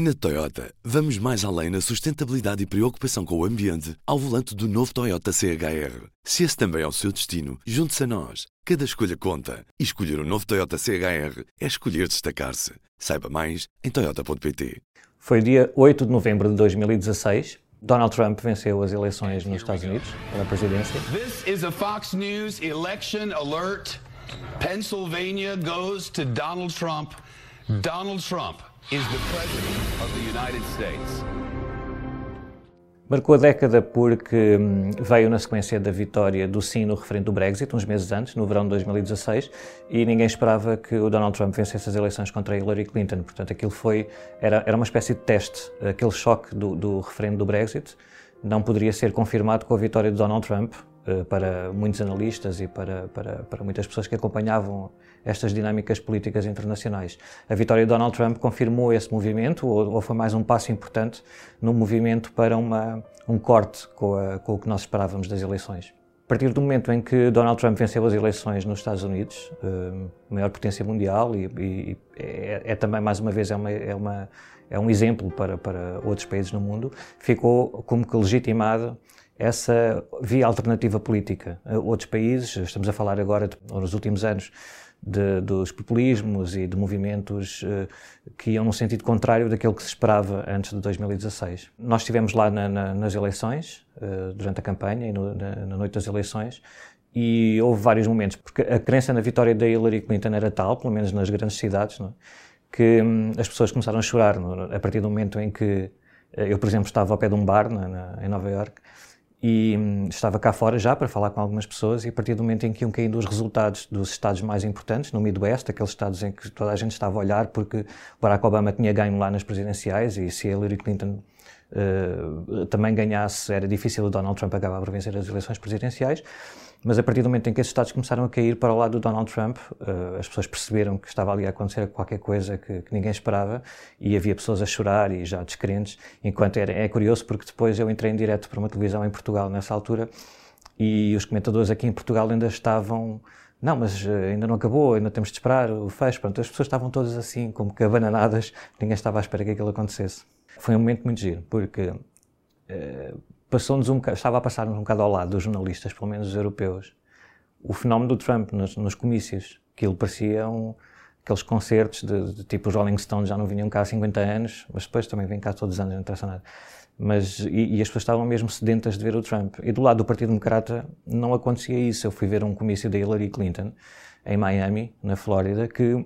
Na Toyota, vamos mais além na sustentabilidade e preocupação com o ambiente ao volante do novo Toyota CHR. Se esse também é o seu destino, junte-se a nós. Cada escolha conta. E escolher o um novo Toyota CHR é escolher destacar-se. Saiba mais em Toyota.pt. Foi dia 8 de novembro de 2016. Donald Trump venceu as eleições nos Estados Unidos pela presidência. This is a Fox News election alert. Pennsylvania goes to Donald Trump. Donald Trump Marcou a década porque hum, veio na sequência da vitória do sim no referendo do Brexit, uns meses antes, no verão de 2016, e ninguém esperava que o Donald Trump vencesse as eleições contra Hillary Clinton. Portanto, aquilo foi, era, era uma espécie de teste. Aquele choque do, do referendo do Brexit não poderia ser confirmado com a vitória de Donald Trump, para muitos analistas e para, para, para muitas pessoas que acompanhavam estas dinâmicas políticas internacionais. A vitória de Donald Trump confirmou esse movimento, ou, ou foi mais um passo importante no movimento para uma, um corte com, a, com o que nós esperávamos das eleições. A partir do momento em que Donald Trump venceu as eleições nos Estados Unidos, uh, maior potência mundial, e, e é, é, também, mais uma vez, é, uma, é, uma, é um exemplo para, para outros países no mundo, ficou como que legitimado essa via alternativa política. Outros países, estamos a falar agora, nos últimos anos, de, dos populismos e de movimentos uh, que iam no sentido contrário daquilo que se esperava antes de 2016. Nós estivemos lá na, na, nas eleições, uh, durante a campanha e no, na, na, noite das eleições, e houve vários momentos, porque a crença na vitória da Hillary Clinton era tal, pelo menos nas grandes cidades, não, é? que hum, as pessoas começaram a chorar a partir do momento em que eh, eu, por exemplo, estava ao pé de um bar na, em Nova York e hum, estava cá fora já para falar com algumas pessoas e a partir do momento em que iam caindo os resultados dos estados mais importantes, no Midwest, aqueles estados em que toda a gente estava a olhar porque Barack Obama tinha ganho lá nas presidenciais e se Hillary Clinton uh, também ganhasse era difícil o Donald Trump acabar por vencer as eleições presidenciais, mas a partir do momento em que esses Estados começaram a cair para o lado do Donald Trump, uh, as pessoas perceberam que estava ali a acontecer qualquer coisa que, que, ninguém esperava e havia pessoas a chorar e já descrentes. Enquanto era, é curioso porque depois eu entrei em direto para uma televisão em Portugal nessa altura e os comentadores aqui em Portugal ainda estavam. Não, mas uh, ainda não acabou, ainda temos de esperar o fecho. Pronto, as pessoas estavam todas assim, como que abananadas, ninguém estava à espera que aquilo acontecesse. Foi um momento muito giro, porque. Uh, passou-nos um estava a passar-nos um bocado ao lado dos jornalistas, pelo menos os europeus, o fenómeno do Trump nos, nos comícios. Aquilo parecia um, aqueles concertos de, de, tipo os Rolling Stones já não vinham cá há 50 anos, mas depois também vêm cá todos os anos, não interessa nada. Mas, e, e, as pessoas estavam mesmo sedentas de ver o Trump. E do lado do Partido Democrata não acontecia isso. Eu fui ver um comício da Hillary Clinton em Miami, na Flórida, que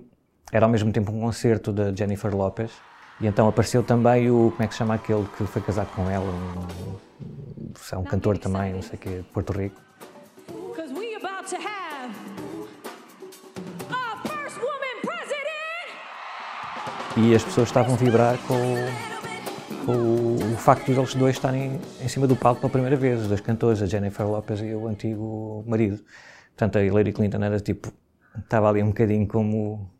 era ao mesmo tempo um concerto da Jennifer Lopez. E então apareceu também o, como é que se chama aquele que foi casado com ela, um, é um cantor também, não sei o quê, de Porto Rico. E as pessoas estavam a vibrar com, com o, facto de eles dois estarem em cima do palco pela primeira vez, os dois cantores, a Jennifer Lopez e o antigo marido. Portanto, a Hillary Clinton era tipo, estava ali um bocadinho como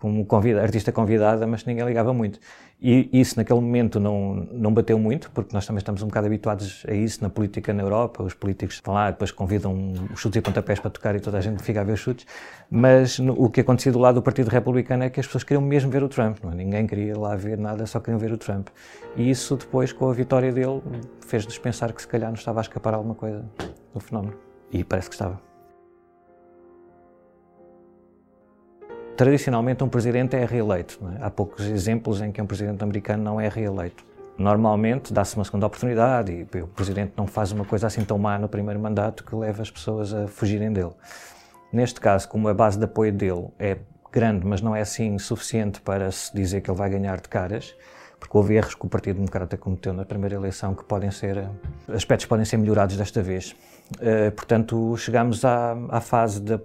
como convida, artista convidada, mas ninguém ligava muito. E isso naquele momento não, não bateu muito, porque nós também estamos um bocado habituados a isso na política na Europa. Os políticos vão lá, depois convidam os chutes e pontapés para tocar e toda a gente fica a ver os chutes. Mas no, o que acontecia do lado do Partido Republicano é que as pessoas queriam mesmo ver o Trump. Não? É? Ninguém queria lá ver nada, só queriam ver o Trump. E isso depois, com a vitória dele, fez-nos pensar que se calhar nos estava a escapar alguma coisa do fenómeno. E parece que estava. Tradicionalmente, um presidente é reeleito. É? Há poucos exemplos em que um presidente americano não é reeleito. Normalmente, dá-se uma segunda oportunidade e o presidente não faz uma coisa assim tão má no primeiro mandato que leva as pessoas a fugirem dele. Neste caso, como a base de apoio dele é grande, mas não é assim suficiente para se dizer que ele vai ganhar de caras, porque houve erros que o Partido Democrata cometeu na primeira eleição que podem ser, aspectos podem ser melhorados desta vez. Uh, portanto, chegamos à, à fase de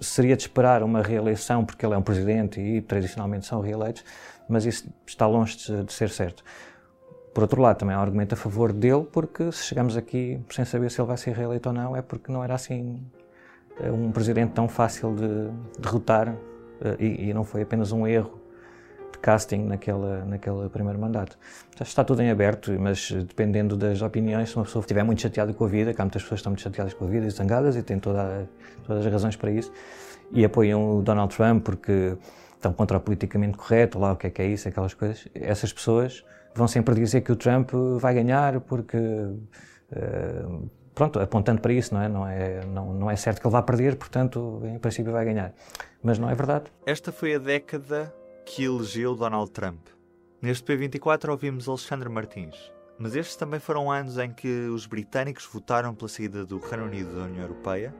seria de esperar uma reeleição, porque ele é um presidente e tradicionalmente são reeleitos, mas isso está longe de, de ser certo. Por outro lado, também há um argumento a favor dele, porque se chegamos aqui sem saber se ele vai ser reeleito ou não, é porque não era assim eh, um presidente tão fácil de derrotar eh, e, e não foi apenas um erro de casting naquela, naquele primeiro mandato. Está tudo em aberto, mas dependendo das opiniões, se uma pessoa estiver muito chateada com a vida, que há muitas pessoas que estão muito chateadas com a vida e zangadas e têm toda, todas as razões para isso, e apoiam o Donald Trump porque estão contra o politicamente correto, lá o que é que é isso, aquelas coisas, essas pessoas vão sempre dizer que o Trump vai ganhar porque. Uh, pronto, apontando para isso, não é? Não, é? não, não é certo que ele vá perder, portanto, em princípio vai ganhar. Mas não é verdade. Esta foi a década que elegeu Donald Trump. Neste P24 ouvimos Alexandre Martins. Mas estes também foram anos em que os britânicos votaram pela saída do Reino Unido da União Europeia,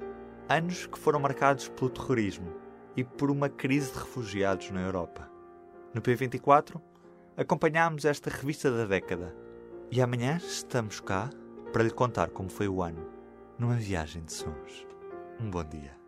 anos que foram marcados pelo terrorismo e por uma crise de refugiados na Europa. No P24 acompanhámos esta revista da década e amanhã estamos cá para lhe contar como foi o ano numa viagem de sons. Um bom dia.